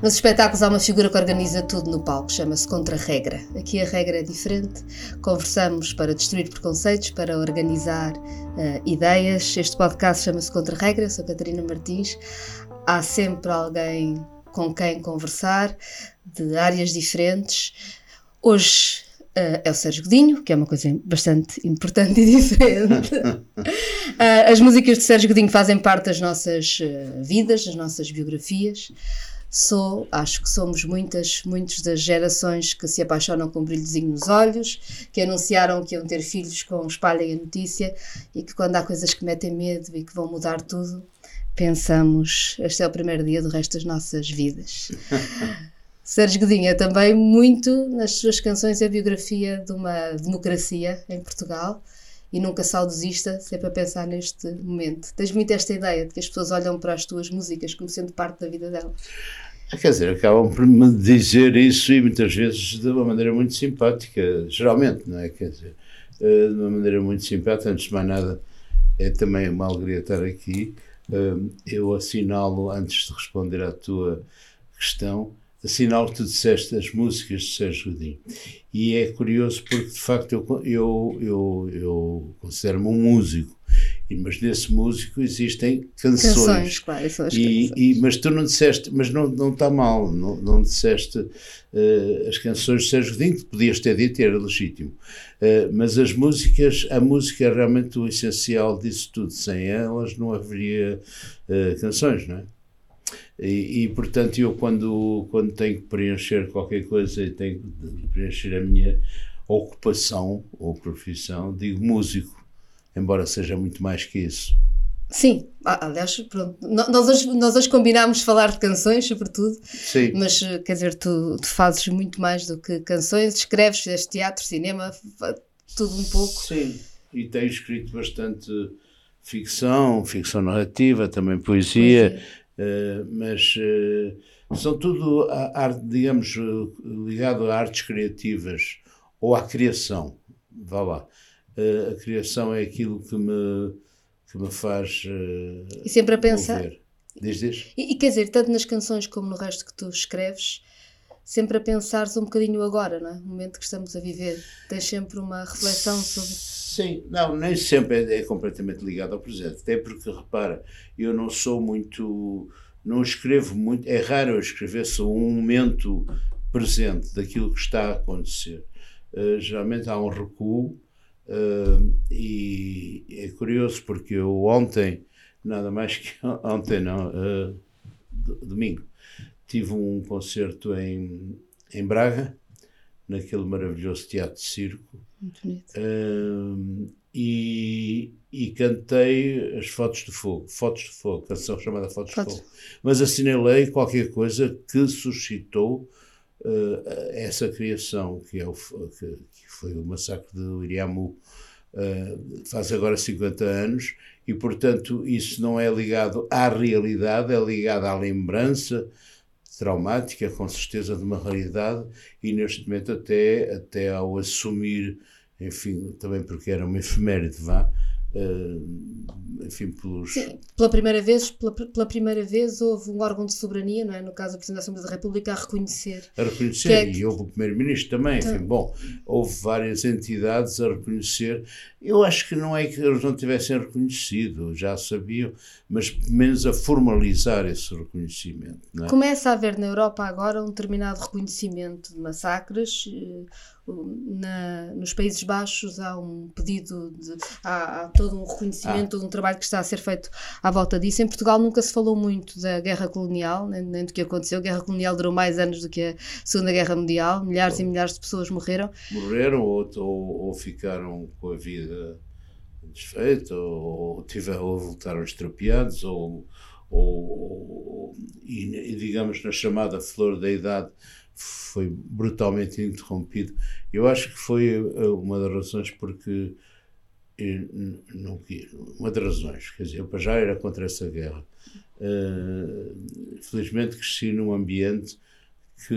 Nos espetáculos há uma figura que organiza tudo no palco, chama-se Contra-Regra. Aqui a regra é diferente. Conversamos para destruir preconceitos, para organizar uh, ideias. Este podcast chama-se Contra-Regra. Sou Catarina Martins. Há sempre alguém com quem conversar, de áreas diferentes. Hoje uh, é o Sérgio Godinho, que é uma coisa bastante importante e diferente. uh, as músicas de Sérgio Godinho fazem parte das nossas uh, vidas, das nossas biografias sou, acho que somos muitas, muitas das gerações que se apaixonam com um brilhozinho nos olhos, que anunciaram que iam ter filhos com espalhem a notícia e que quando há coisas que metem medo e que vão mudar tudo, pensamos, este é o primeiro dia do resto das nossas vidas. Sérgio Godinho é também muito, nas suas canções, a biografia de uma democracia em Portugal e nunca saudosista, sempre a pensar neste momento. Tens muito esta ideia de que as pessoas olham para as tuas músicas como sendo parte da vida delas. Quer dizer, acabam por me dizer isso e muitas vezes de uma maneira muito simpática, geralmente, não é? Quer dizer, eh, de uma maneira muito simpática, antes de mais nada, é também uma alegria estar aqui. Eh, eu assinalo, antes de responder à tua questão, assinalo que tu disseste as músicas de Sérgio Godinho. E é curioso porque, de facto, eu, eu, eu, eu considero-me um músico. Mas nesse músico existem canções. Canções, claro, são as e, e, mas tu não disseste, mas não, não está mal, não, não disseste uh, as canções de Sérgio Godinho, que podias ter dito e era legítimo. Uh, mas as músicas, a música é realmente o essencial disso tudo. Sem elas não haveria uh, canções, não é? E, e, portanto, eu quando, quando tenho que preencher qualquer coisa e tenho que preencher a minha ocupação ou profissão, digo músico, embora seja muito mais que isso. Sim, aliás, pronto, nós hoje, nós hoje combinámos falar de canções, sobretudo, Sim. mas quer dizer, tu, tu fazes muito mais do que canções, escreves, fizeste teatro, cinema, tudo um pouco. Sim, e tenho escrito bastante ficção, ficção narrativa, também poesia. poesia eh, mas uh, são tudo, arte, digamos, ligado a artes criativas ou à criação. Vá lá. A criação é aquilo que me, que me faz. e sempre a pensar. Diz, diz. E, e quer dizer, tanto nas canções como no resto que tu escreves, sempre a pensares um bocadinho agora, não é? O momento que estamos a viver. Tens sempre uma reflexão sobre. Sim, não, nem sempre é, é, completamente ligado ao presente. Até porque, repara, eu não sou muito. Não escrevo muito. É raro eu escrever só um momento presente daquilo que está a acontecer. Uh, geralmente há um recuo. Uh, e é curioso porque eu ontem, nada mais que ontem, não, uh, domingo, tive um concerto em, em Braga, naquele maravilhoso teatro de circo. Muito bonito. Uh, e, e, cantei as Fotos de Fogo, Fotos de Fogo, canção chamada Fotos, Fotos. de Fogo. Mas assinalei qualquer coisa que suscitou uh, essa criação, que, é o, que, que, foi o massacre de Iriamu, uh, faz agora 50 anos, e portanto isso não é ligado à realidade, é ligado à lembrança traumática, com certeza, de uma realidade, e neste momento, até, até ao assumir, enfim, também porque era uma efeméride, vá, Uh, enfim, pelos... Sim, pela primeira vez, pela, pela, primeira vez houve um órgão de soberania, não é? No caso, a Presidente da Assembleia da República a reconhecer. A reconhecer, é... e houve o Primeiro-Ministro também, então... enfim, bom, houve várias entidades a reconhecer. Eu acho que não é que eles não tivessem reconhecido, já sabiam, mas pelo menos a formalizar esse reconhecimento. É? Começa a haver na Europa agora um determinado reconhecimento de massacres. Na, nos Países Baixos há um pedido de. Há, há todo um reconhecimento, ah. todo um trabalho que está a ser feito à volta disso. Em Portugal nunca se falou muito da guerra colonial, nem, nem do que aconteceu. A guerra colonial durou mais anos do que a Segunda Guerra Mundial, milhares e milhares de pessoas morreram. Morreram ou, ou, ou ficaram com a vida desfeita, ou, tiveram, ou voltaram estropiados, ou, ou, e, e digamos na chamada flor da idade foi brutalmente interrompido. Eu acho que foi eh, uma das razões porque não, uma das razões, quer dizer, eu para já era contra essa guerra. Uh, felizmente cresci num ambiente que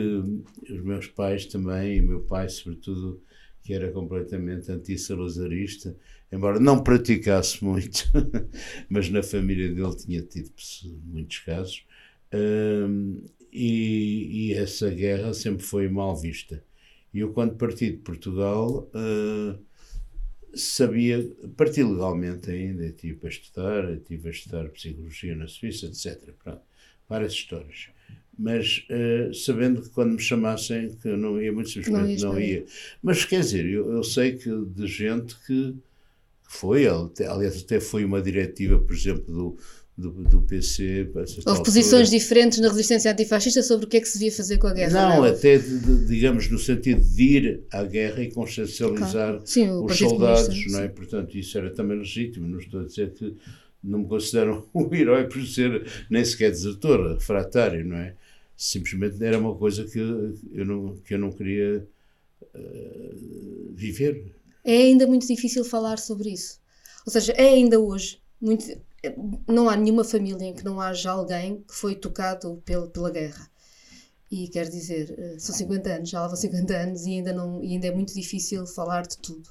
os meus pais também, e meu pai sobretudo, que era completamente anti-salazarista, embora não praticasse muito, mas na família dele tinha tido muitos casos. Uh, e, e, essa guerra sempre foi mal vista. E eu, quando parti de Portugal, uh, sabia, parti legalmente ainda, estive a estudar, estive a estudar psicologia na Suíça, etc. Pronto, várias histórias. Mas uh, sabendo que quando me chamassem, que eu não ia, muito simplesmente não, não ia. Mas quer dizer, eu, eu sei que de gente que, que foi, aliás, até foi uma diretiva, por exemplo, do do, do PC. Houve posições diferentes na resistência antifascista sobre o que é que se devia fazer com a guerra. Não, não é? até, de, de, digamos, no sentido de ir à guerra e consciencializar claro. Sim, os soldados, não é? Portanto, isso era também legítimo. Não estou a dizer que não me consideram um herói por ser nem sequer desertor, refratário, não é? Simplesmente era uma coisa que eu não, que eu não queria uh, viver. É ainda muito difícil falar sobre isso. Ou seja, é ainda hoje muito não há nenhuma família em que não haja alguém que foi tocado pela, pela guerra. E quer dizer, eh, são 50 anos, já vão 50 anos e ainda, não, e ainda é muito difícil falar de tudo.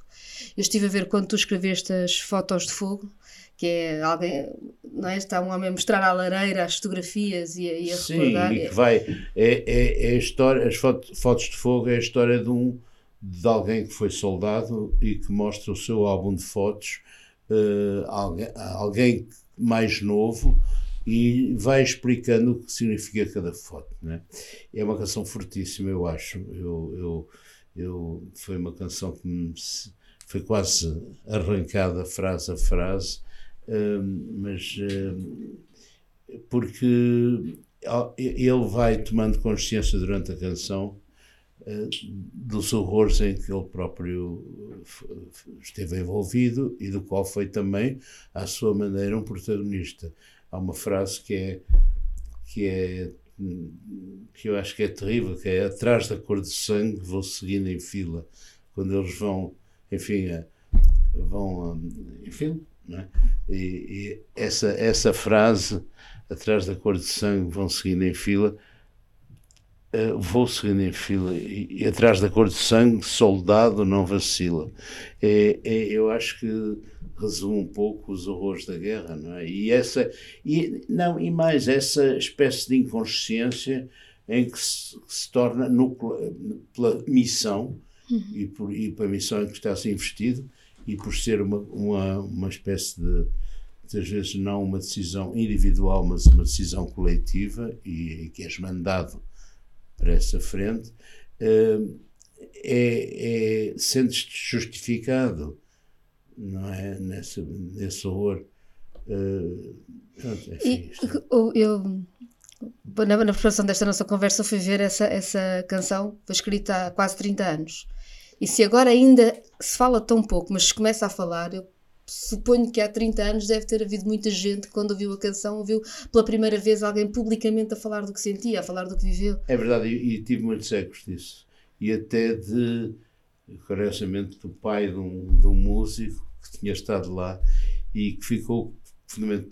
Eu estive a ver quando tu escreveste as fotos de fogo, que é alguém, não é? Está um homem a mostrar à lareira as fotografias e, e a Sim, recordar. e que vai, é, é, é a história, as fotos de fogo é a história de um, de alguém que foi soldado e que mostra o seu álbum de fotos uh, alguém, mais novo e vai explicando o que significa cada foto. Né? É uma canção fortíssima, eu acho. Eu, eu, eu, foi uma canção que me, foi quase arrancada frase a frase, hum, mas hum, porque ele vai tomando consciência durante a canção uh, dos horrores em que ele próprio esteve envolvido e do qual foi também, à sua maneira, um protagonista. Há uma frase que é que é que eu acho que é terrível, que é atrás da cor de sangue vou seguindo em fila quando eles vão, enfim, vão, enfim, é? e, e, essa essa frase atrás da cor de sangue vão seguindo em fila vou seguindo em fila e, e, atrás da cor de sangue, soldado não vacila. É, é, eu acho que resume um pouco os horrores da guerra, não é? E essa, e, não, e mais, essa espécie de inconsciência em que se, se torna pela missão uhum. e, por, e pela missão em que está-se investido e por ser uma, uma, uma espécie de, muitas vezes não uma decisão individual, mas uma decisão coletiva e, e que és mandado para essa frente, uh, é, é, sentes-te justificado, não é? Nesse, nesse horror. Uh, enfim, e, eu, na, na preparação desta nossa conversa, fui ver essa, essa canção, foi escrita há quase 30 anos. E se agora ainda se fala tão pouco, mas se começa a falar, eu suponho que há 30 anos deve ter havido muita gente que, quando ouviu a canção, ouviu pela primeira vez alguém publicamente a falar do que sentia, a falar do que viveu. É verdade, e, tive muitos ecos disso. E até de, curiosamente, do pai de um, de um músico que tinha estado lá e que ficou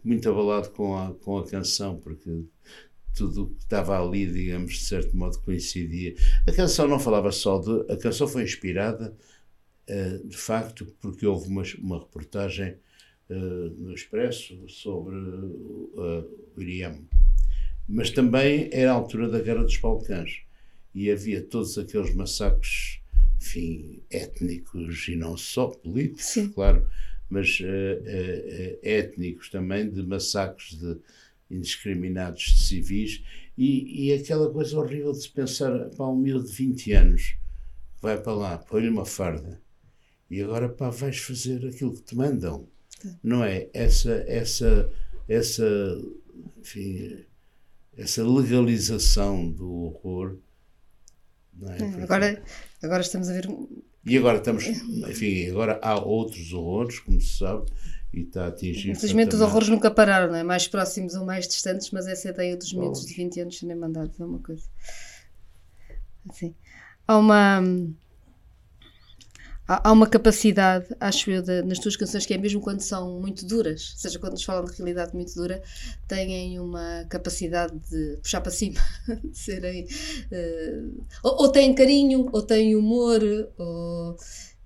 muito abalado com a, com a canção, porque tudo que estava ali, digamos, de certo modo coincidia. A canção não falava só de. A canção foi inspirada de facto, porque houve uma, uma reportagem uh, no Expresso sobre uh, o Iriam. Mas também era a altura da Guerra dos Balcãs e havia todos aqueles massacres, enfim, étnicos e não só políticos, Sim. claro, mas étnicos também, de massacres de indiscriminados de civis e, e aquela coisa horrível de se pensar, para um miúdo de 20 anos vai para lá, põe-lhe uma farda e agora pá, vais fazer aquilo que te mandam. Não é? Essa, essa, essa, enfim, essa legalização do horror. Não é? é agora, agora estamos a ver. E agora estamos, enfim, agora há outros horrores, como se sabe, e está a atingir. Infelizmente os horrores nunca pararam, não é? Mais próximos ou mais distantes, mas essa ideia dos miúdos de 20 anos serem mandados é uma coisa. Assim. Há uma há, uma capacidade, acho eu, de, nas tuas canções que é mesmo quando são muito duras, ou seja, quando nos falam de realidade muito dura, têm uma capacidade de puxar para cima, de serem. Uh, ou, ou têm carinho, ou têm humor, ou.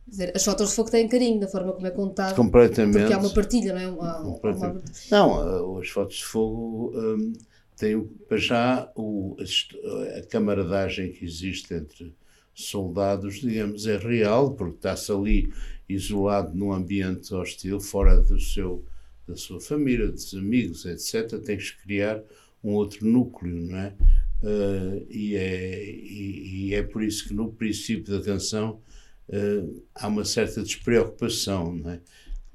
Dizer, as fotos de fogo têm carinho da forma como é contado. Completamente. Porque há uma partilha, não é? Uma, uma... Não, as fotos de fogo. Um, tem para já o, a, a camaradagem que existe entre soldados, digamos, é real, porque está-se ali isolado num ambiente hostil, fora do seu, da sua família, dos amigos, etc. Tens que criar um outro núcleo, não é? Uh, e, é e, e, é por isso que no princípio da canção uh, há uma certa despreocupação, não é?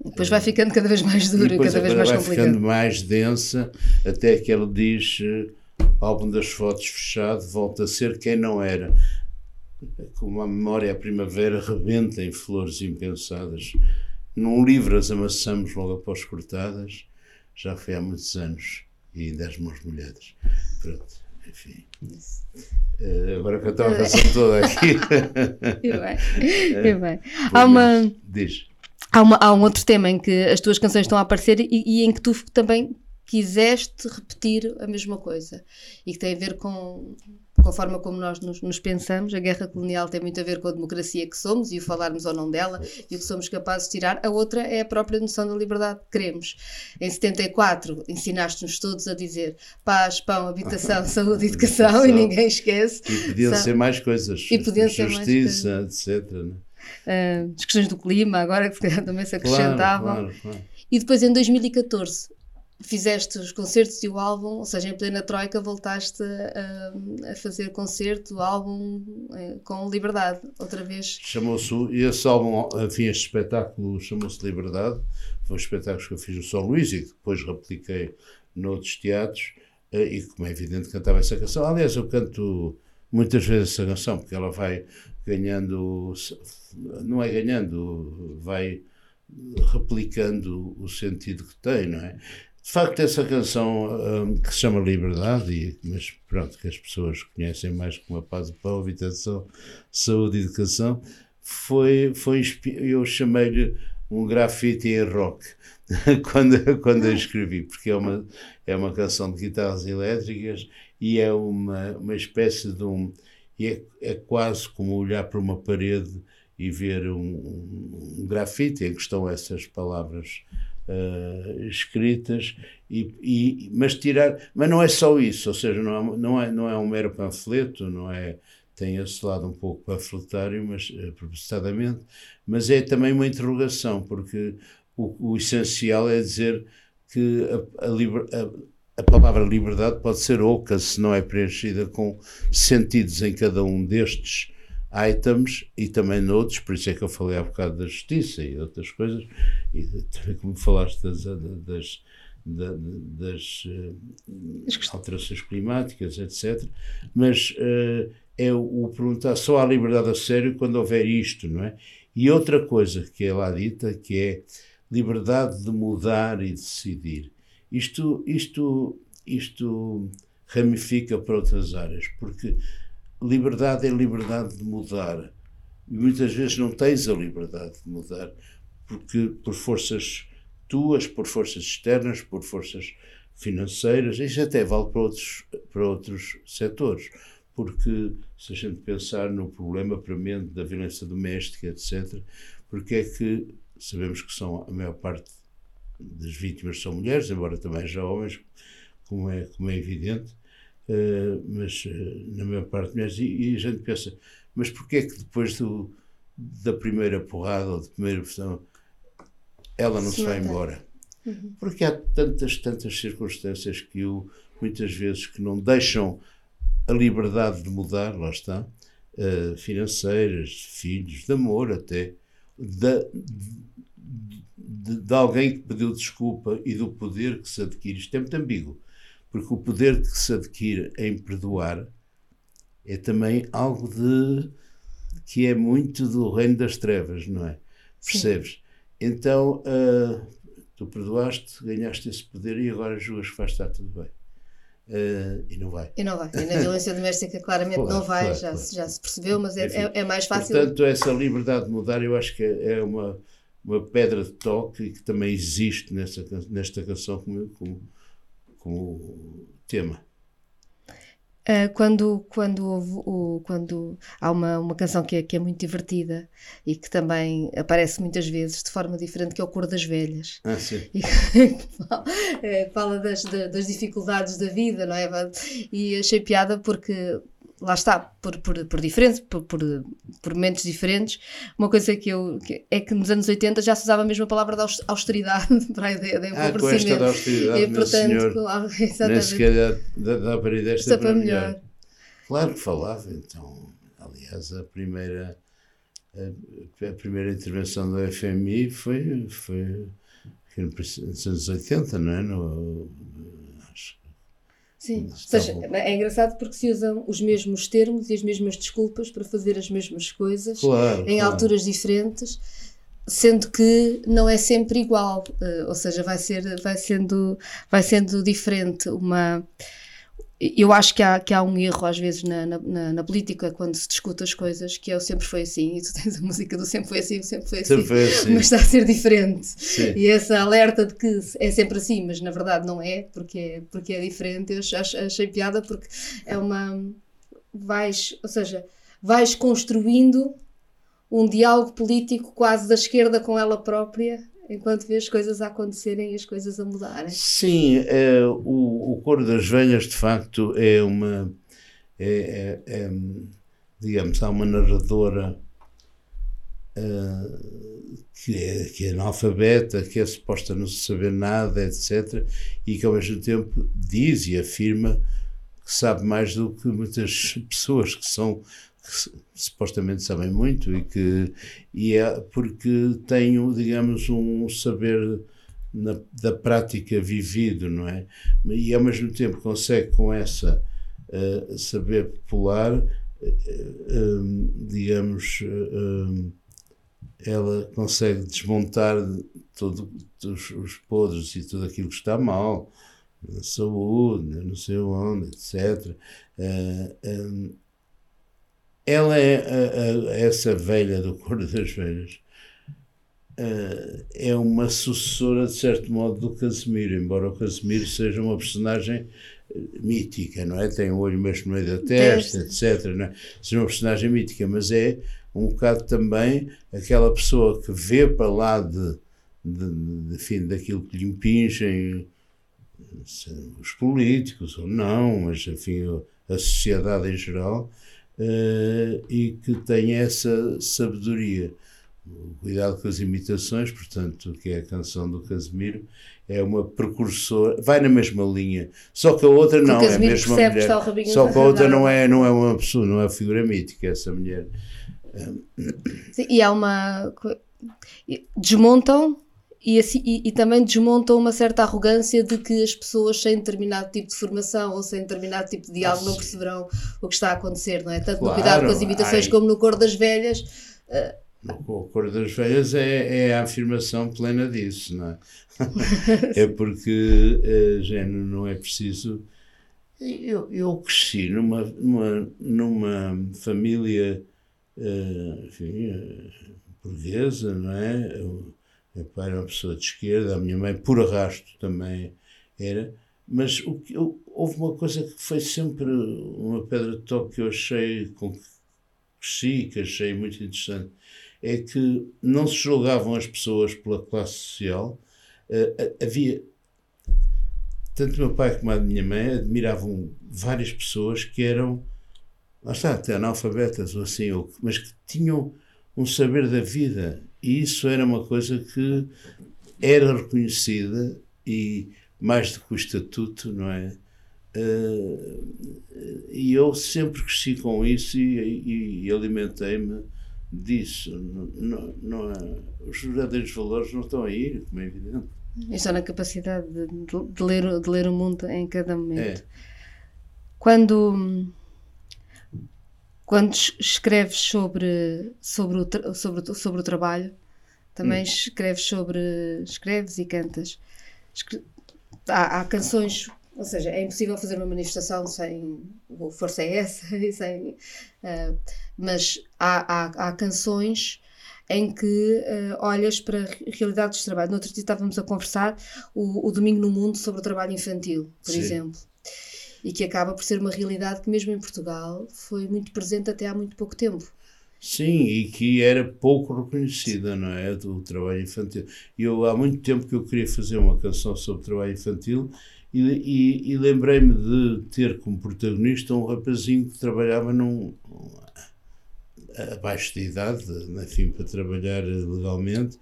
Depois vai ficando cada vez mais dura cada vez mais vai complicada. ficando mais densa, até que ele diz: uh, álbum das fotos fechado, volta a ser quem não era. Como a memória à primavera rebenta em flores impensadas. Num livro as amassamos logo após cortadas, já foi há muitos anos e dez mãos molhadas. Pronto, enfim. Uh, agora que eu estava a canção toda aqui. e bem, e bem. Há uma. Diz. Há, uma, há um outro tema em que as tuas canções estão a aparecer e, e, em que tu também quiseste repetir a mesma coisa e que tem a ver com, com a forma como nós nos, nos, pensamos. A guerra colonial tem muito a ver com a democracia que somos e o falarmos ou não dela e o que somos capazes de tirar. A outra é a própria noção da liberdade que queremos. Em 74, ensinaste-nos todos a dizer paz, pão, habitação, saúde educação e ninguém esquece. E podiam ser mais coisas. E podiam ser Justiça, mais etc. Né? Uh, as questões do clima, agora que também se acrescentavam. Claro, claro, claro. E depois em 2014 fizeste os concertos e o álbum, ou seja, em plena Troika voltaste a, a fazer concerto, álbum eh, com Liberdade, outra vez. Chamou-se, esse álbum, enfim, este espetáculo chamou-se Liberdade, foi um espetáculo que eu fiz no São Luís e que depois repliquei noutros teatros eh, e como é evidente cantava essa canção. Aliás, eu canto muitas vezes essa canção porque ela vai ganhando, não é ganhando, vai replicando o sentido que tem, não é? De facto, essa canção um, que se chama Liberdade, mas pronto, que as pessoas conhecem mais como a paz, a habitação, saúde e educação, foi, foi eu chamei-lhe um grafite em rock quando, quando a escrevi, porque é uma, é uma canção de guitarras elétricas e é uma, uma espécie de um. É, é quase como olhar para uma parede e ver um, um grafite em que estão essas palavras uh, escritas, e, e, mas tirar. Mas não é só isso, ou seja, não é, não é, não é um mero panfleto, não é. Tem esse lado um pouco panfletário, mas uh, propositadamente, mas é também uma interrogação, porque o, o essencial é dizer que a, a, a a palavra liberdade pode ser oca se não é preenchida com sentidos em cada um destes items e também noutros, por isso é que eu falei há bocado da justiça e outras coisas, e também como falaste das, das, das, das uh, alterações climáticas, etc. Mas uh, é o, o, perguntar só há liberdade a sério quando houver isto, não é? E outra coisa que é lá dita, que é liberdade de mudar e decidir. Isto, isto, isto ramifica para outras áreas, porque liberdade é liberdade de mudar. E muitas vezes não tens a liberdade de mudar, porque por forças tuas, por forças externas, por forças financeiras, isso até vale para outros, para outros setores, porque se a gente pensar no problema premente da violência doméstica, etc., porque é que sabemos que são a maior parte das vítimas são mulheres, embora também já homens, como é, como é evidente, uh, mas uh, na maior parte mulheres, e, e, a gente pensa, mas porquê é que depois do, da primeira porrada ou da primeira pressão ela não se, se vai embora? Uhum. Porque há tantas, tantas circunstâncias que o, muitas vezes que não deixam a liberdade de mudar, lá está, uh, financeiras, filhos, de amor até, de, de, de, alguém que pediu desculpa e do poder que se adquire. Isto é muito ambíguo. Porque o poder que se adquire em perdoar é também algo de que é muito do reino das trevas, não é? Percebes? Sim. Então, uh, tu perdoaste, ganhaste esse poder e agora julgas que vai estar tudo bem. Uh, e não vai. E não vai. E na violência doméstica, claramente, claro, não vai, claro, já, claro. já se percebeu, mas é, é, é, mais fácil. Portanto, essa liberdade de mudar, eu acho que é, é uma, uma pedra de toque que também existe nessa, nesta canção como, como, como tema. Uh, quando, quando, houve o, quando há uma, uma canção que é, que é muito divertida e que também aparece muitas vezes de forma diferente, que é o Cor das Velhas. Ah, sim. E, é, fala das, das dificuldades da vida, não é? E achei piada porque lá está, por, por, por diferentes, por, por, por, momentos diferentes, uma coisa que eu que, é que nos anos 80 já se usava a mesma palavra da austeridade para a ideia de empobrecimento. Ah, com esta da austeridade, e, portanto, senhor, exatamente. nem sequer dá, dá para ir desta para melhor. melhor. Claro que falava, então, aliás, a primeira a, a primeira intervenção do FMI foi, foi nos anos 80, não é? No, Sim, ou seja, é engraçado porque se usam os mesmos termos e as mesmas desculpas para fazer as mesmas coisas claro, em claro. alturas diferentes, sendo que não é sempre igual, uh, ou seja, vai, ser, vai, sendo, vai sendo diferente uma eu acho que há, que há um erro às vezes na, na, na, política quando se discute as coisas, que é o sempre foi assim, e tu tens a música do sempre foi assim, sempre foi assim, sempre foi assim. mas está a ser diferente. Sim. E essa alerta de que é sempre assim, mas na verdade não é, porque é, porque é diferente, eu achei, achei piada porque é uma. vais, ou seja, vais construindo um diálogo político quase da esquerda com ela própria enquanto vê as coisas a acontecerem e as coisas a mudarem. Sim, é, o, o Coro das Velhas, de facto, é uma. É, é, é digamos, há uma narradora uh, que, é, que é analfabeta, que é suposta não saber nada, etc., e que ao mesmo tempo diz e afirma que sabe mais do que muitas pessoas que são que supostamente sabem muito e que e é porque tenho, digamos, um saber na, da prática vivido, não é? E ao mesmo tempo consegue com essa uh, saber popular, uh, digamos, uh, ela consegue desmontar todos os podres e tudo aquilo que está mal, na saúde, não sei onde, etc. Uh, ela é a, a, essa velha do Cor das Velhas. Uh, é uma sucessora, de certo modo, do Casimiro, embora o Casimiro seja uma personagem eh, mítica, não é? Tem o um olho mesmo no meio da testa, etc. Não é? Seja uma personagem mítica, mas é um bocado também aquela pessoa que vê para lá de, de, de, de fim, daquilo que lhe impingem os políticos ou não, mas enfim, a sociedade em geral, uh, e que tem essa sabedoria. Cuidado com as imitações, portanto, que é a canção do Casimiro, é uma precursora, vai na mesma linha, só que a outra não, é a mesma mulher. Só que a outra não é, não é uma pessoa, não é figura mítica, essa mulher. Sim, e há uma. Desmontam e, assim, e, e, também desmontam uma certa arrogância de que as pessoas sem determinado tipo de formação ou sem determinado tipo de diálogo não perceberão o que está a acontecer, não é? Tanto claro, no cuidado com as imitações ai, como no cor das velhas. Uh, o cor das velhas é, é, a afirmação plena disso, não é? é porque, uh, género, não é preciso. Eu, eu cresci numa, numa, numa família, uh, enfim, uh, burguesa, não é? Eu, meu pai era uma pessoa de esquerda, a minha mãe, por arrasto, também era. Mas o que, eu, houve uma coisa que foi sempre uma pedra de toque que eu achei, com que cresci, que achei muito interessante, é que não se julgavam as pessoas pela classe social. Uh, havia. Tanto meu pai como a minha mãe admiravam várias pessoas que eram, lá está, até analfabetas ou assim, ou, mas que tinham um saber da vida isso era uma coisa que era reconhecida e mais do que o estatuto, não é? Uh, e eu sempre cresci com isso e, e alimentei-me disso. Não, não, é, os verdadeiros valores não estão aí, como é evidente. Estão na capacidade de, de, ler, de ler o mundo em cada momento. É. Quando quando escreves sobre, sobre, o, sobre, sobre o trabalho, também hum. escreves sobre. escreves e cantas. Escre há, há, canções, ou seja, é impossível fazer uma manifestação sem. O força é essa, sem, uh, mas há, há, há canções em que uh, olhas para realidades de trabalho. No outro dia estávamos a conversar o, o Domingo no Mundo sobre o trabalho infantil, por Sim. exemplo. E que acaba por ser uma realidade que, mesmo em Portugal, foi muito presente até há muito pouco tempo. Sim, e que era pouco reconhecida, não é? Do trabalho infantil. Eu, há muito tempo que eu queria fazer uma canção sobre trabalho infantil e, e, e lembrei-me de ter como protagonista um rapazinho que trabalhava num. abaixo de idade, enfim, para trabalhar legalmente,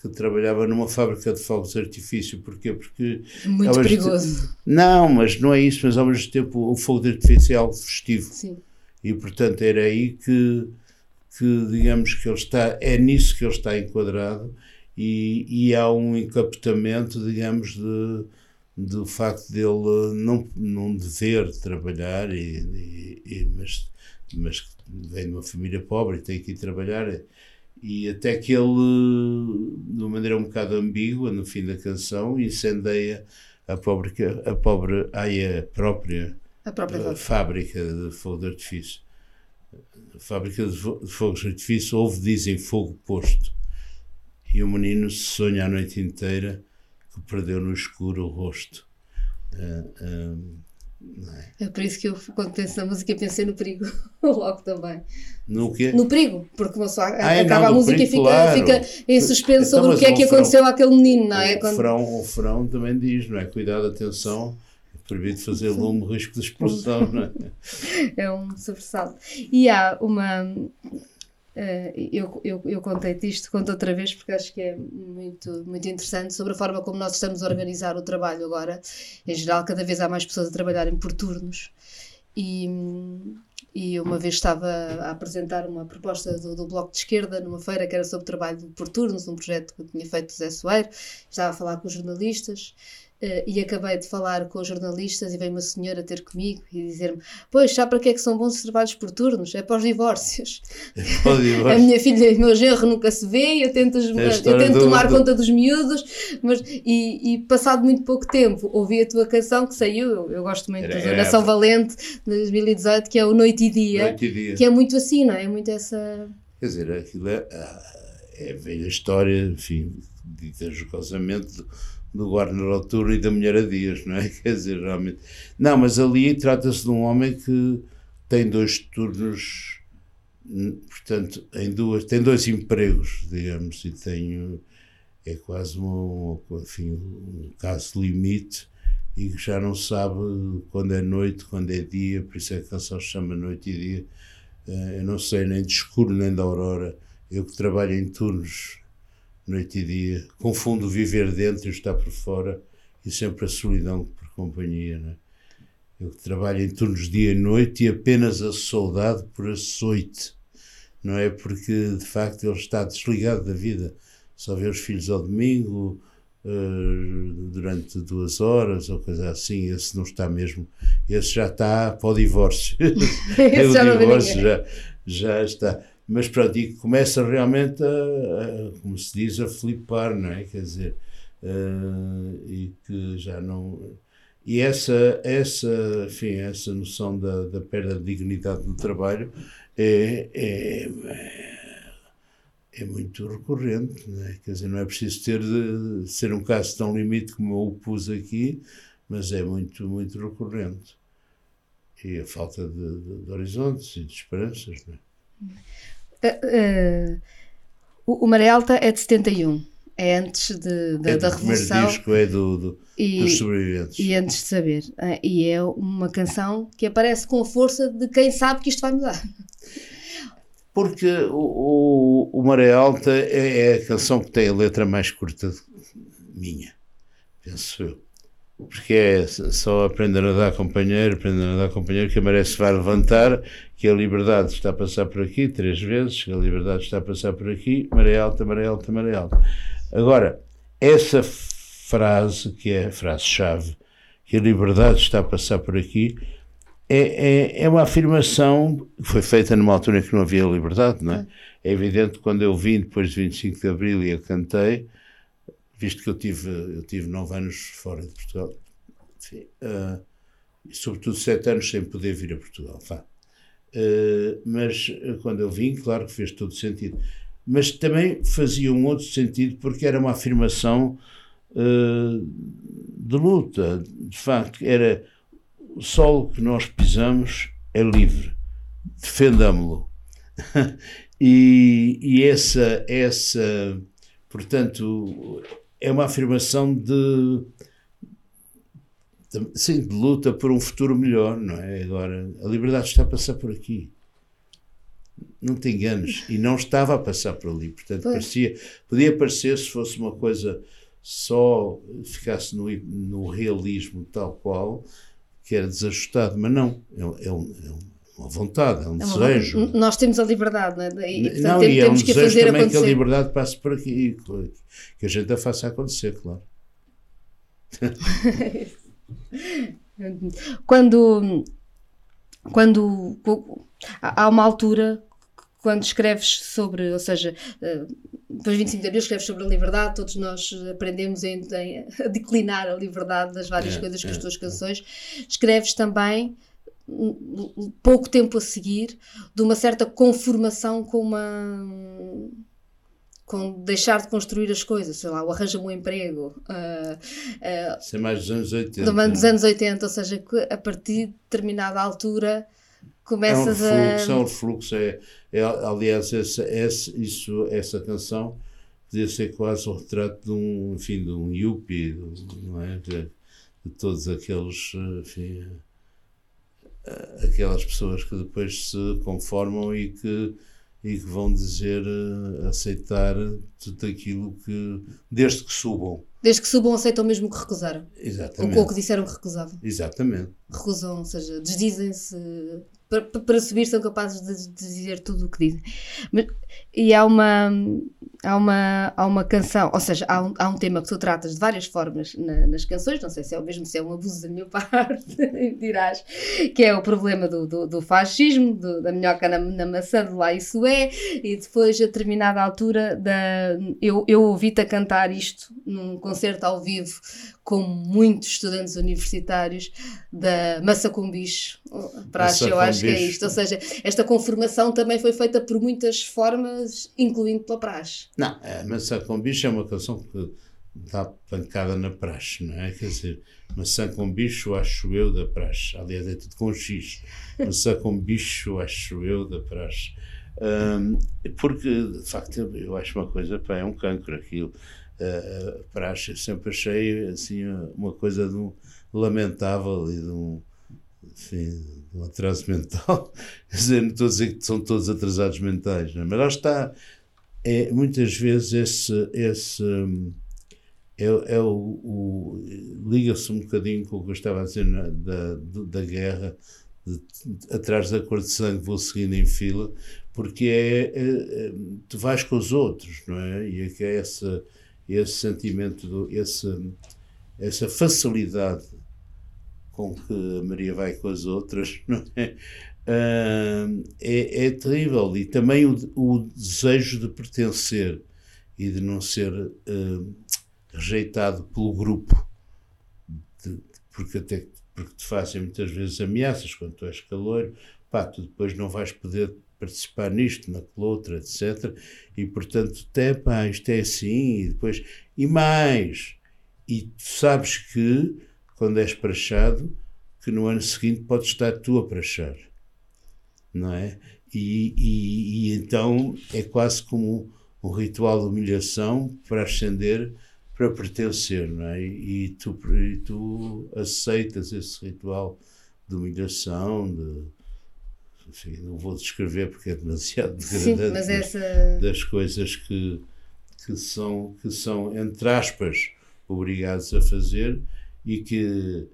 que trabalhava numa fábrica de fogos de artifício. Porquê? Porque. Muito perigoso. Tempo, não, mas não é isso, mas ao mesmo tempo o fogo de artifício é algo festivo. Sim. E portanto era aí que, que digamos que ele está, é nisso que ele está enquadrado e, e há um encapetamento, digamos, de, do facto dele não, não dever trabalhar, e, e, e mas, mas vem de uma família pobre e tem que ir trabalhar e até que ele, de uma maneira um bocado ambígua, no fim da canção, incendeia a pobre, a pobre ai, a própria, a própria a fábrica de fogo de artifício. A fábrica de fogos de artifício houve, dizem, fogo posto. E o menino sonha a noite inteira que perdeu no escuro o rosto. Uh, uh, é? é? por isso que eu, quando penso na música, pensei no perigo, logo também. No quê? No perigo, porque uma só Ai, acaba não, a música perigo, e fica, claro. fica em suspenso então, sobre o que é que aconteceu àquele menino, não é? O, quando... frão, o frão também diz, não é? Cuidado, atenção, é proibido fazer lume, risco de explosão, não é? É um sobressalto. E há uma eu, eu, eu contei-te isto, conto outra vez porque acho que é muito, muito interessante sobre a forma como nós estamos a organizar o trabalho agora. Em geral, cada vez há mais pessoas a trabalharem por turnos. E, e uma vez estava a apresentar uma proposta do, do, Bloco de Esquerda numa feira que era sobre trabalho por turnos, um projeto que tinha feito José Soeiro, estava a falar com os jornalistas Uh, e acabei de falar com os jornalistas e veio uma senhora ter comigo e dizer-me: Pois, sabe para que é que são bons os trabalhos por turnos? É para os divórcios. É para o divórcio. a minha filha e o meu genro nunca se vê, eu tento, eu tento do, tomar do... conta dos miúdos, mas, e, e, passado muito pouco tempo ouvi a tua canção que saiu, eu, eu gosto muito da Nação Valente de 2018, que é o Noite e, Dia, Noite e Dia, que é muito assim, não é? É muito essa. Quer dizer, aquilo é, ah, é velha história, enfim, dita jocosamente do Guarda Noturno e da Mulher a Dias, não é? Quer dizer, realmente. Não, mas ali trata-se de um homem que tem dois turnos, portanto, em duas, tem dois empregos, digamos, e tem. É quase um, enfim, um caso limite e que já não sabe quando é noite, quando é dia, por isso é que a se chama Noite e Dia. Eh, eu não sei nem de escuro nem da aurora. Eu que trabalho em turnos noite e dia, confundo viver dentro e estar por fora e sempre a solidão por companhia. Né? Eu trabalho em turnos dia e noite e apenas a saudade por açoite, não é? Porque de facto ele está desligado da vida, só vê os filhos ao domingo. Uh, durante duas horas ou coisa assim, esse não está mesmo, esse já está para o divórcio. esse o divórcio já, já está mas pronto, e começa realmente a, a, como se diz, a flipar, não é? Quer dizer, uh, e que já não. E essa, essa, enfim, essa noção da, da perda de dignidade no trabalho é, é, é muito recorrente, é? Quer dizer, não é preciso ter de, ser um caso tão limite como eu o pus aqui, mas é muito, muito recorrente. E a falta de, de, de horizontes e de esperanças, não é? Uh, o, o Maré Alta é de 71. É antes de, de é da Revolução. O disco é do, do e, dos sobreviventes. E antes de saber. E é uma canção que aparece com a força de quem sabe que isto vai mudar. Porque o, o, o Maré Alta é, é a canção que tem a letra mais curta minha, penso eu porque é só aprender a dar companheiro, aprender a dar companheiro, que a maré se vai levantar, que a liberdade está a passar por aqui três vezes, que a liberdade está a passar por aqui, maré alta, maré alta, maré alta. Agora, essa frase, que é a frase-chave, que a liberdade está a passar por aqui, é, é, é, uma afirmação que foi feita numa altura em que não havia liberdade, não é? É evidente que quando eu vim depois de 25 de Abril e a cantei, visto que eu tive, eu tive nove anos fora de Portugal, enfim, uh, e sobretudo sete anos sem poder vir a Portugal. Uh, mas eh, quando eu vim, claro que fez todo sentido. Mas também fazia um outro sentido porque era uma afirmação uh, de luta. De facto, era o solo que nós pisamos é livre. Defendamo-lo. e, e essa, essa, portanto, é uma afirmação de, de, sim, de luta por um futuro melhor, não é? Agora, a liberdade está a passar por aqui não te enganes, e não estava a passar por ali. Portanto, parecia, podia parecer se fosse uma coisa só ficasse no, no realismo tal qual, que era desajustado, mas não, é, é, um, é uma vontade, é um é desejo. Nós temos a liberdade, não é? E, portanto, não, e é um que desejo fazer também acontecer. que a liberdade passe por aqui, que a gente a faça acontecer, claro. quando, quando há uma altura quando escreves sobre, ou seja, eh, depois de 25 de abril escreves sobre a liberdade, todos nós aprendemos em, em, a declinar a liberdade das várias é, coisas com é, as tuas canções. Escreves também pouco tempo a seguir de uma certa conformação com uma com deixar de construir as coisas, sei lá, o arranja-me um emprego. Uh, uh, Isso é mais dos anos 80. Dos anos 80, ou seja, a partir de determinada altura começas é um refluxo, a. É um refluxo, é, é, aliás, essa, essa, isso, essa canção podia ser quase o retrato de um, enfim, de um yuppie, não é? De, de todos aqueles, enfim, aquelas pessoas que depois se conformam e que, e que vão dizer, aceitar tudo aquilo que, desde que subam. Desde que subam, aceitam mesmo que recusaram. Exatamente. Ou que disseram que recusavam. Exatamente. Recusam, ou seja, desdizem-se para, para subir são capazes de, de dizer tudo o que dizem. Mas, e há uma, há uma, há uma canção, ou seja, há um, há um tema que tu tratas de várias formas na, nas canções, não sei se é o mesmo, se é um abuso da minha parte, dirás, que é o problema do, do, do fascismo, do, da minhoca na, na, maçã, de lá isso é, e depois a determinada altura da, eu, eu ouvi-te a cantar isto num concerto ao vivo com muitos estudantes universitários da Massa com Bicho, praxe, eu acho que é isto. Ou seja, esta conformação também foi feita por muitas formas, incluindo pela praxe. Não, a Maçã com Bicho é uma canção que dá pancada na praxe, não é? Quer dizer, maçã com bicho, acho eu, da praxe. Aliás, é tudo com X. Maçã com bicho, acho eu, da praxe. Um, porque, de facto, eu acho uma coisa, pá, é um cancro aquilo uh, praxe, sempre achei assim uma coisa de um, lamentável e de um, enfim, um atraso mental. Quer dizer, não estou a dizer que são todos atrasados mentais, não é? mas lá está. É, muitas vezes esse, esse é, é o, o liga-se um bocadinho com o que eu estava a dizer na, da, da guerra, de, de, atrás da cor de sangue vou seguindo em fila, porque é, é, é, tu vais com os outros, não é? E é que é essa esse sentimento, do, esse, essa facilidade com que a Maria vai com as outras, não é? Uh, é, é, terrível. E também o, o, desejo de pertencer e de não ser uh, rejeitado pelo grupo, de, porque até porque te fazem muitas vezes ameaças quando tu és calor, pá, tu depois não vais poder participar nisto, naquela outra, etc. E portanto, até pá, isto é assim, e depois, e mais, e tu sabes que quando és prachado, que no ano seguinte podes estar tu a prachar, não é? E, e, e então é quase como um ritual de humilhação para ascender, para pertencer, não é? E tu, e tu aceitas esse ritual de humilhação, de, enfim, não vou descrever porque é demasiado degradante, mas essa... das coisas que, que, são, que são, entre aspas, obrigados a fazer e que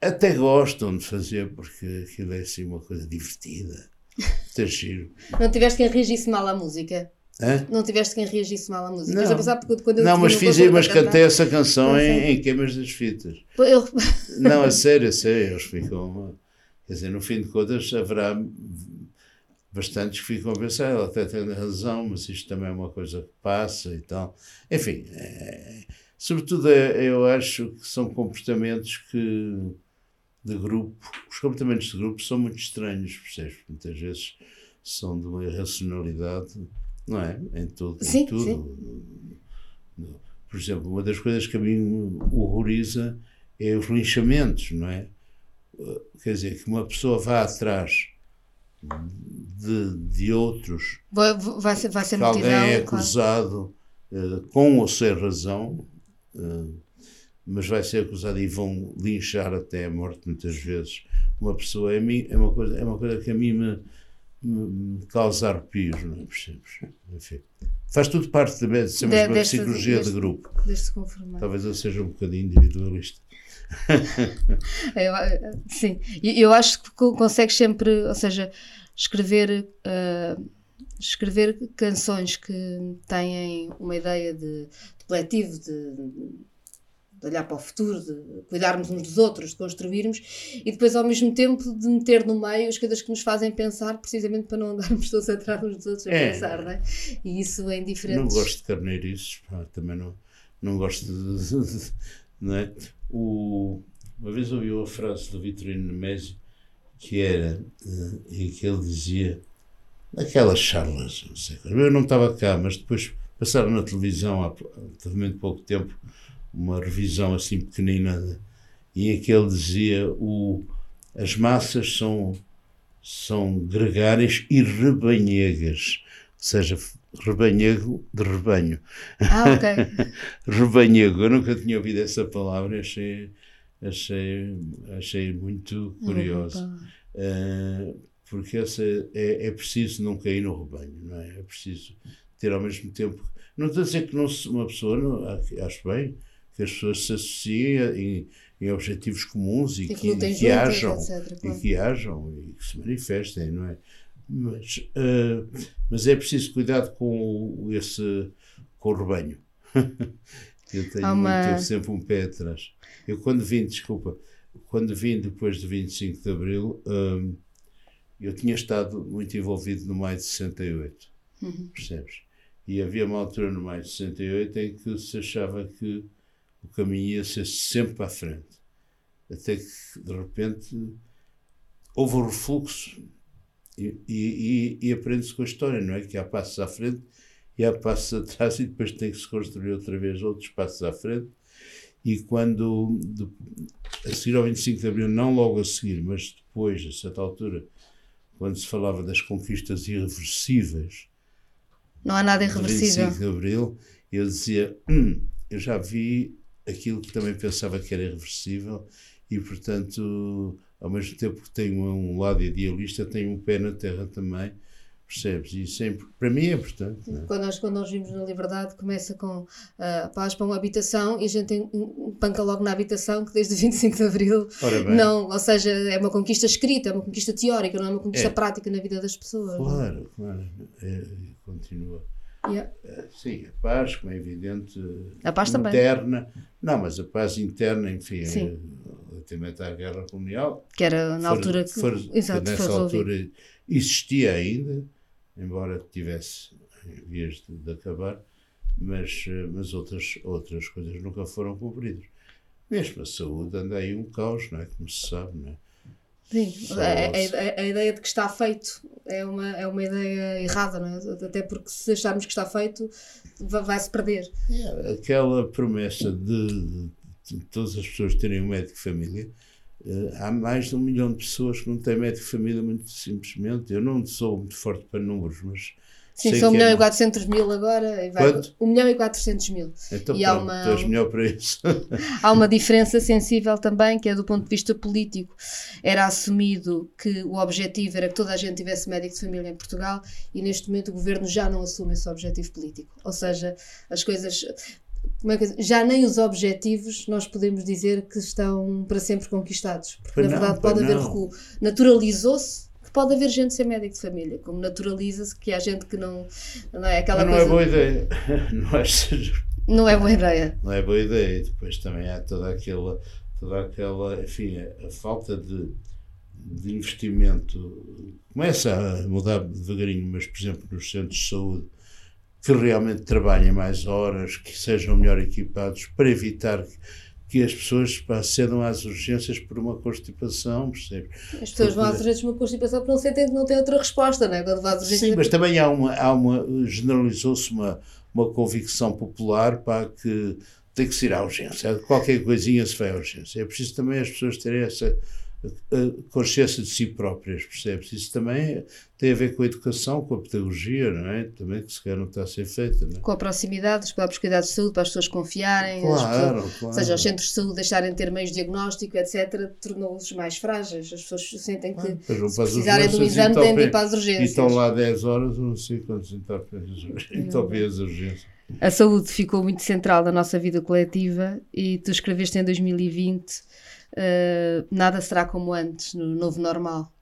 até gostam de fazer porque aquilo é assim uma coisa divertida. Muito giro. Não tiveste quem reagisse mal à música? Hã? Não tiveste quem reagisse mal à música? Não, mas, apesar, porque quando eu não mas fiz mas cantei essa canção em, em queimas das fitas. Eu... Não, a sério, a sério, eles ficam. Quer dizer, no fim de contas, haverá bastantes que ficam a pensar, ela até tem razão, mas isto também é uma coisa que passa e tal. Enfim, é, sobretudo é, eu acho que são comportamentos que de grupo, os comportamentos de grupo são muito estranhos, percebes? Muitas vezes são de uma irracionalidade, não é? Em tudo. Sim, em tudo. Sim. Por exemplo, uma das coisas que a mim horroriza é os linchamentos, não é? quer dizer, que uma pessoa vá atrás de, de outros. Vai, vai ser, vai ser que alguém é acusado claro. uh, com ou sem razão, mas vai ser acusado e vão linchar até a morte muitas vezes. Uma pessoa é, é, uma, coisa, é uma coisa que a mim me, me, causa arrepios, não é? Enfim. Faz tudo parte da, de, de, psicologia deste, de grupo. Talvez eu seja um bocadinho individualista. eu, sim, eu acho que consegues sempre, ou seja, escrever, uh, escrever canções que têm uma ideia de, de coletivo, de, de, olhar para o futuro, de cuidarmos uns dos outros, de construirmos, e depois ao mesmo tempo de meter no meio as coisas que nos fazem pensar, precisamente para não andarmos todos atrás uns dos outros a é, pensar, não é? E isso é indiferente. Não gosto de carneiristas, também não, não gosto de, não é? O, uma vez ouvi uma frase do Vitorino Nemésio que era, uh, em que ele dizia, aquelas charlas, não sei, eu não estava cá, mas depois passaram na televisão há relativamente pouco tempo uma revisão assim pequenina e em que ele dizia o, as massas são, são gregárias e rebanhegas, ou seja, rebanhego de rebanho. Ah, ok. rebanhego, eu nunca tinha ouvido essa palavra e achei, achei, achei muito curioso. Uh, porque essa é, é preciso não cair no rebanho, não é? É preciso ter ao mesmo tempo. Não estou a dizer que não, uma pessoa, não, acho bem, que as pessoas se associem em, em objetivos comuns e, e que, que, que ajam, etc, claro. e que ajam e que se manifestem, não é? Mas, uh, mas é preciso cuidado com esse com o rebanho. eu tenho uma... muito, eu sempre um pé atrás. Eu quando vim, desculpa, quando vim depois de 25 de Abril, um, eu tinha estado muito envolvido no maio de 68, uhum. percebes? E havia uma altura no maio de 68 em que se achava que o caminho ia ser sempre para a frente. Até que, de repente, houve um refluxo e, e, e aprende-se com a história, não é? Que há passos à frente e há passos atrás e depois tem que se construir outra vez outros passos à frente. E quando, de, a seguir ao 25 de Abril, não logo a seguir, mas depois, a certa altura, quando se falava das conquistas irreversíveis. Não há nada irreversível. 25 de Abril, eu dizia, hum, eu já vi aquilo que também pensava que era irreversível e, portanto, ao mesmo tempo que tenho um lado idealista, tenho um pé na terra também, percebes? E sempre, para mim é importante. É? Quando, nós, quando nós vimos na Liberdade, começa com uh, paz para uma habitação e a gente tem, panca logo na habitação, que desde 25 de Abril, não, ou seja, é uma conquista escrita, é uma conquista teórica, não é uma conquista é. prática na vida das pessoas. Claro, claro, é, continua. Yeah. Eh, sim, a paz, como é evidente, a paz interna. Também. Não, mas a paz interna, enfim, Sim. relativamente à guerra colonial. Que era na for, altura que, for, exato, nessa altura existia ainda, embora tivesse vias de, de, acabar, mas, eh, mas outras, outras coisas nunca foram cumpridas. Mesmo a saúde anda aí um caos, não é? Como se sabe, não é? Sim, a, a, a, ideia de que está feito é uma, é uma ideia errada, não é? Até porque se acharmos que está feito, vai-se perder. É, aquela promessa de, de, todas as pessoas terem um médico de família, há mais de um milhão de pessoas que não têm médico de família, muito simplesmente. Eu não sou muito forte para números, mas Sim, são 1 milhão é... e 400 mil agora. Vai... Quanto? 1 milhão e 400 mil. Então, e pronto, há uma, melhor para isso. há uma diferença sensível também, que é do ponto de vista político. Era assumido que o objetivo era que toda a gente tivesse médico de família em Portugal e neste momento o governo já não assume esse objetivo político. Ou seja, as coisas. É já nem os objetivos nós podemos dizer que estão para sempre conquistados. Porque pois na verdade não, pode haver recuo. Naturalizou-se que pode haver gente sem médico de família, como naturaliza-se que há gente que não, não é aquela não coisa... é boa ideia. Não é, não é boa ideia. Não é boa ideia. E depois também há toda aquela, toda aquela enfim, a falta de, de investimento começa a mudar devagarinho, mas por exemplo nos centros de saúde que realmente trabalhem mais horas, que sejam melhor equipados para evitar que que as pessoas acedam às urgências por uma constipação, percebe? As pessoas vão às urgências por uma constipação porque não sentem que não têm outra resposta, não é? Quando vão às urgências... Sim, mas também há uma, há uma generalizou-se uma, uma convicção popular para que tem que ser à urgência. Qualquer coisinha se vai à urgência. É preciso também as pessoas terem essa, consciência de si próprias, percebes? Isso também tem a ver com a educação, com a pedagogia, não é? Também que se calhar não está a ser feita. É? Com a proximidade dos próprios cuidados de saúde, para as pessoas confiarem, claro, pessoas, claro. ou seja, os centros de saúde deixarem de ter meios de diagnóstico, etc., tornou-os mais frágeis. As pessoas sentem que, claro, se precisarem de um exame, têm de ir para as urgências. E estão lá 10 horas, não sei quantos entopem as urgências. A saúde ficou muito central na nossa vida coletiva e tu escreveste em 2020 uh, nada será como antes, no novo normal.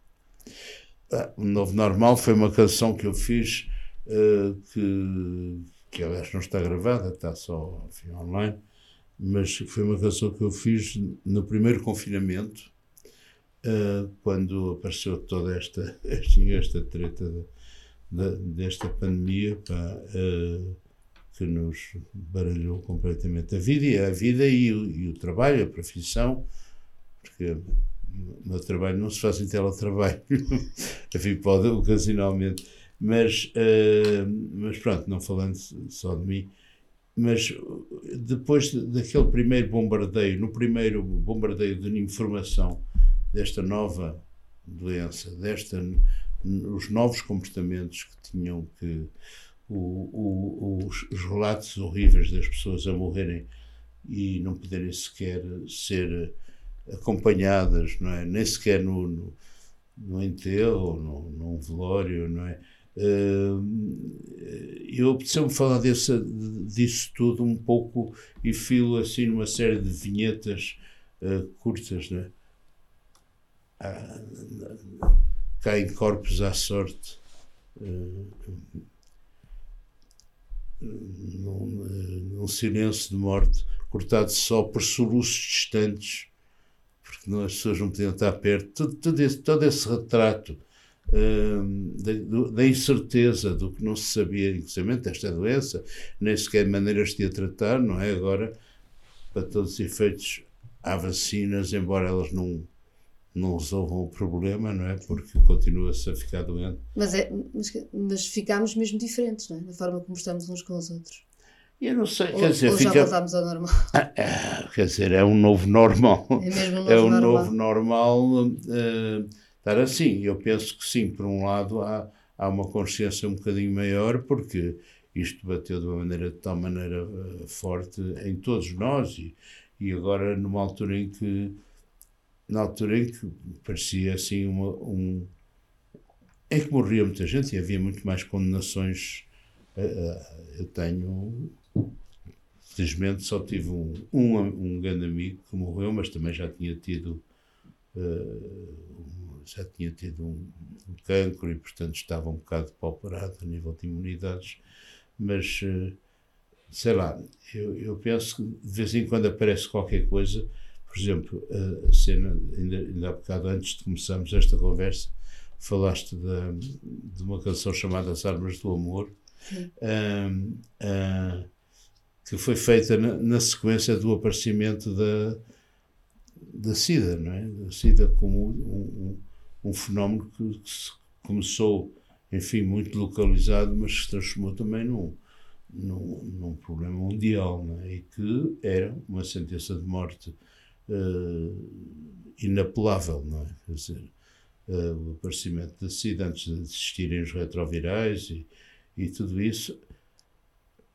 Ah, o novo normal foi uma canção que eu fiz uh, que, que aliás não está gravada, está só enfim, online, mas foi uma canção que eu fiz no primeiro confinamento, uh, quando apareceu toda esta, esta, esta treta de, de, desta pandemia. Pá, que nos baralhou completamente a vida, a vida e e o trabalho, a profissão, porque o meu trabalho não se faz em teletrabalho, enfim, pode ocasionalmente, mas, uh, mas pronto, não falando só de mim, mas depois daquele primeiro bombardeio, no primeiro bombardeio de informação desta nova doença, desta, os novos comportamentos que tinham que o, o, os, os, relatos horríveis das pessoas a morrerem e não poderem sequer ser acompanhadas, não é? Nem sequer no, no, no enterro, no, num velório, não é? Uh, eu apeteceu-me falar desse, disso tudo um pouco e filo assim numa série de vinhetas uh, curtas, não é? Ah, caem corpos à sorte. Uh, num, num, silêncio de morte, cortado só por soluços distantes, não, as pessoas não podiam estar perto. Todo, todo, esse, todo esse retrato hum, da, da, incerteza do que não se sabia, inclusive desta doença, nem sequer maneiras de a tratar, não é? Agora, para todos os efeitos, há vacinas, embora elas não não resolvam o problema, não é? Porque continua-se a ficar doente. Mas, é, mas, mas ficámos mesmo diferentes, não é? Na forma como estamos uns com os outros. Eu não sei, ou, quer dizer, fica... voltámos ao normal. Ah, ah, quer dizer, é um novo normal. É mesmo um novo é um normal. novo normal uh, estar assim. Eu penso que sim, por um lado há, há uma consciência um bocadinho maior, porque isto bateu de uma maneira de tal maneira uh, forte em todos nós e, e agora numa altura em que na altura em que parecia assim uma, um em que morria muita gente e havia muito mais condenações eu tenho felizmente só tive um, um, um grande amigo que morreu mas também já tinha tido já tinha tido um, um cancro e portanto estava um bocado pauperado a nível de imunidades. Mas sei lá eu, eu penso que de vez em quando aparece qualquer coisa. Por exemplo, a cena, ainda, ainda há bocado antes de começarmos esta conversa, falaste de, de uma canção chamada As Armas do Amor, um, uh, que foi feita na, na, sequência do aparecimento da, da SIDA, não é? Da SIDA como um, um, um fenómeno que, que começou, enfim, muito localizado, mas se transformou também num, num, num problema mundial, é? E que era uma sentença de morte uh, inapelável, não é? Quer dizer, uh, o aparecimento da SIDA antes de existirem os retrovirais e, e tudo isso.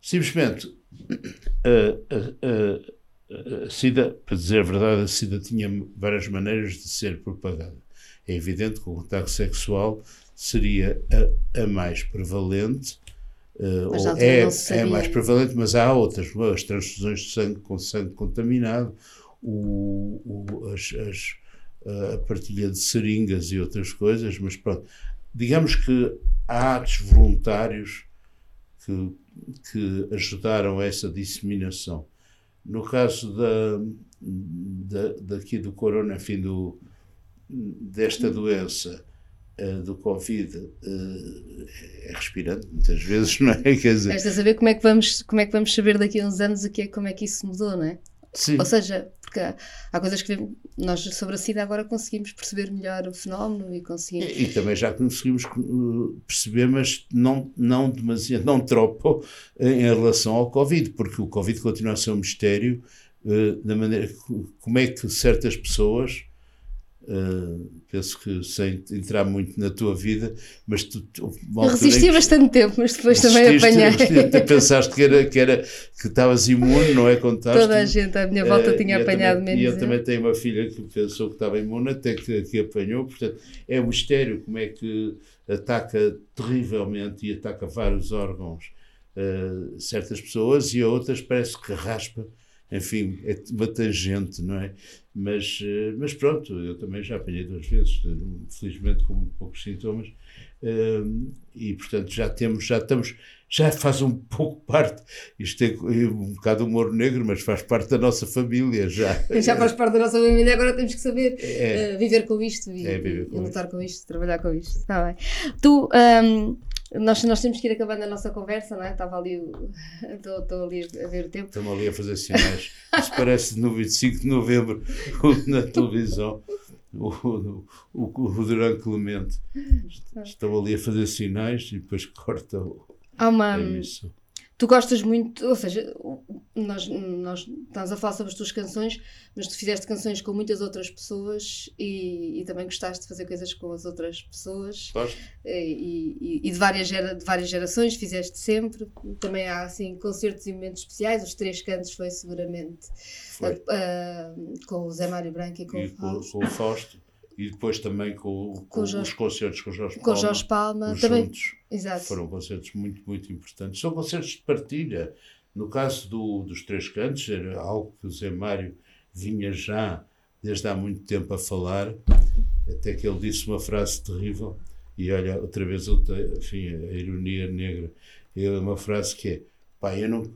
Simplesmente, a, a SIDA, para dizer a verdade, a SIDA tinha várias maneiras de ser propagada. É evidente que o contacto sexual seria a, a mais prevalente, uh, ou é, é mais prevalente, mas há outras, as transfusões de sangue com sangue contaminado, o, o, as, as, a partilha de seringas e outras coisas, mas pronto, digamos que há atos voluntários que, que ajudaram a essa disseminação. No caso da, da, daqui do corona, enfim, do, desta doença, uh, do Covid, uh, é respirante muitas vezes, não é? Quer dizer... Resta saber como é, que vamos, como é que vamos saber daqui a uns anos o que é, como é que isso mudou, não é? Sim. Ou seja, porque há, coisas que nós sobre a SIDA agora conseguimos perceber melhor o fenómeno e conseguimos. E, e também já conseguimos uh, perceber, mas não, não demasiado, não tropo em relação ao Covid, porque o Covid continua a ser um mistério uh, da maneira como é que certas pessoas Uh, penso que sem entrar muito na tua vida, mas tu. resisti bastante tempo, mas depois também apanhei. Até pensaste que era que era que estavas imune, não é? Contaste Toda a gente à minha volta uh, tinha apanhado também, menos. E eu também tenho uma filha que pensou que estava imune, até que, que apanhou. Portanto, é um mistério como é que ataca terrivelmente e ataca vários órgãos uh, certas pessoas e a outras parece que raspa enfim, é uma tangente, não é? Mas, eh, mas pronto, eu também já apanhei duas vezes, felizmente com muito poucos sintomas, eh, e portanto já temos, já estamos, já faz um pouco parte, isto é um bocado humor negro, mas faz parte da nossa família já. Já faz parte da nossa família, agora temos que saber é, viver com isto e, é, viver com e lutar com isto, trabalhar com isto. Está bem. Tu, um, nós, nós temos que ir acabando a nossa conversa, não é? Estava ali, estou ali a ver o tempo. Estamos ali a fazer sinais. Isso parece no 25 de novembro na televisão. O, o, o, o Durão Clemente. Estão ali a fazer sinais e depois corta o, Há uma, a emissão tu gostas muito, ou seja, nós, nós estamos a falar sobre as tuas canções, mas tu fizeste canções com muitas outras pessoas e, e também gostaste de fazer coisas com as outras pessoas. Gosto. E, e, e, de, várias gera, de várias gerações, fizeste sempre. Também há assim concertos e momentos especiais. Os três cantos foi seguramente foi. Uh, com o Zé Mário Branco e com, e o com o Fausto e depois também com, com, com Jorge, os concertos com o Jorge Palma. Com Jorge Palma, também. Juntos, Exato. Foram concertos muito, muito importantes. São concertos de partilha. No caso do, dos Três Cantos, era algo que o Zé Mário vinha já desde há muito tempo a falar, até que ele disse uma frase terrível, e olha, outra vez outra, enfim, a ironia negra. É uma frase que é: pá, eu não,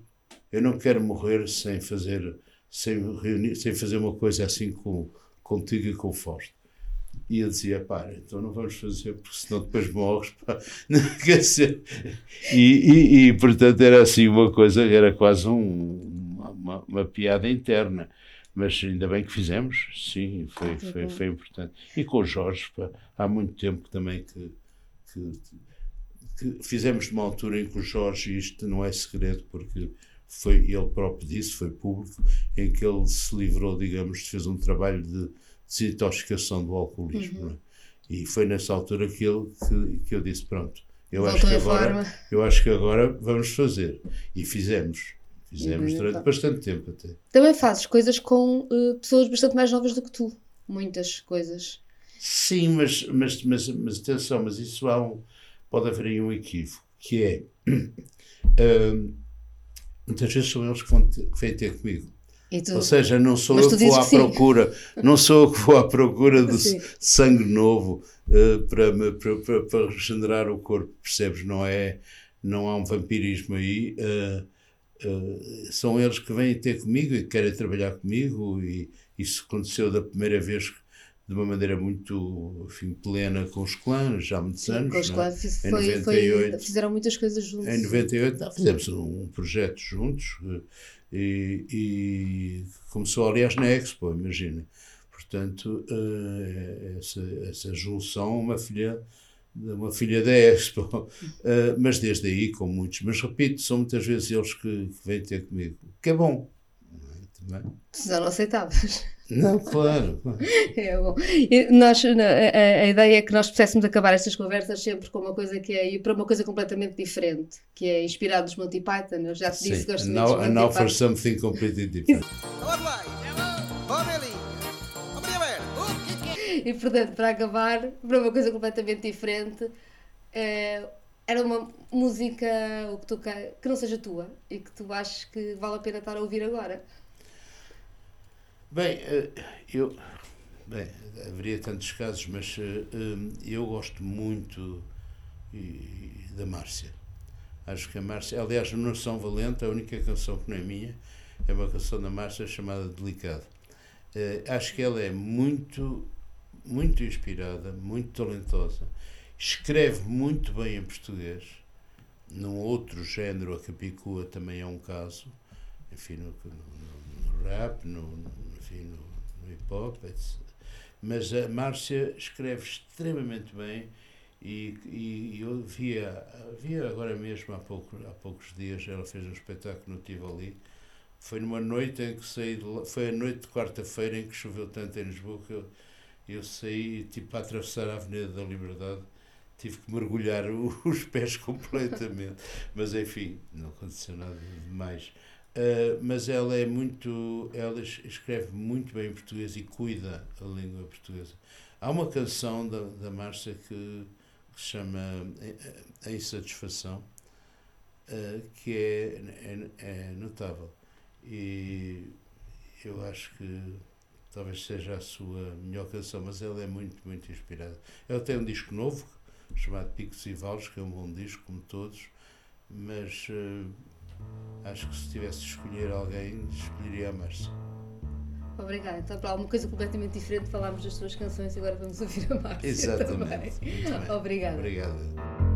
eu não quero morrer sem fazer, sem, reunir, sem fazer uma coisa assim com, contigo e com o Fausto. E eu dizia, pá, então não vamos fazer, porque senão depois morres. Pá. Quer dizer, e, e, e, portanto era assim uma coisa, era quase um, uma, uma, piada interna. Mas ainda bem que fizemos, sim, foi, foi, foi importante. E com o Jorge, pá, há muito tempo também que, que, que fizemos uma altura em que o Jorge, isto não é segredo, porque foi ele próprio disse, foi público, em que ele se livrou, digamos, fez um trabalho de desintoxicação do alcoolismo. Uhum. É? E foi nessa altura que, ele, que, que eu disse: pronto, eu acho, que agora, eu acho que agora vamos fazer. E fizemos. Fizemos uhum. durante bastante tempo até. Também fazes coisas com uh, pessoas bastante mais novas do que tu. Muitas coisas. Sim, mas, mas, mas, mas atenção, mas isso há um, pode haver aí um equívoco, que é uh, muitas vezes são eles que, vão ter, que vêm ter comigo. Tu... Ou seja, não sou eu que vou à procura, não sou eu que vou à procura de sim. sangue novo uh, para, para, para, para, regenerar o corpo, percebes? Não é, não há um vampirismo aí. Uh, uh, são eles que vêm ter comigo e querem trabalhar comigo e isso aconteceu da primeira vez de uma maneira muito enfim, plena com os clãs, já há muitos Sim, anos. Com os é? clãs foi, 98, foi, fizeram muitas coisas juntos. Em 98 não, fizemos um projeto juntos e, e começou, aliás, na Expo, imagina. Portanto, uh, essa, essa junção, uma filha uma filha da Expo, uh, mas desde aí com muitos. Mas repito, são muitas vezes eles que, que vêm ter comigo, que é bom. Também. Já não aceitavas. Não, claro. É bom. Nós, a, a, ideia é que nós pudéssemos acabar estas conversas sempre com uma coisa que é ir para uma coisa completamente diferente, que é inspirado nos Monty Python. Eu já te disse que gosto now, muito de now for something completely different. e portanto, para acabar, para uma coisa completamente diferente, é, era uma música o que, tu, que não seja tua e que tu achas que vale a pena estar a ouvir agora. Bem, eh, eu. Bem, haveria tantos casos, mas eh, eh, eu gosto muito da Márcia. Acho que a Márcia. Aliás, no São Valente, a única canção que não é minha é uma canção da Márcia chamada Delicado. Acho que ela é muito, muito inspirada, muito talentosa, escreve muito bem em português. Num outro género, a Capicua também é um caso, enfim, no, no, no rap, no, enfim, no, no hip hop, etc. Mas a Márcia escreve extremamente bem e, e, eu via, via agora mesmo há, pouco, há poucos dias, ela fez um espetáculo no Tivoli. Foi numa noite em que saí de, foi a noite de quarta-feira em que choveu tanto em Lisboa que eu, eu saí, tipo, para atravessar a Avenida da Liberdade, tive que mergulhar os pés completamente. Mas enfim, não aconteceu nada demais. Uh, mas ela é muito. Ela escreve muito bem em português e cuida a língua portuguesa. Há uma canção da, da Márcia que, que, se chama A Insatisfação, uh, que é, é, é notável. E eu acho que talvez seja a sua melhor canção, mas ela é muito, muito inspirada. Ela tem um disco novo, chamado Picos e Vales, que é um bom disco, como todos, mas uh, acho que se tivesse de escolher alguém, escolheria a Márcia. Obrigada. Então, para alguma coisa completamente diferente, falámos das suas canções e agora vamos ouvir a Márcia. Exatamente. Obrigada. Obrigada.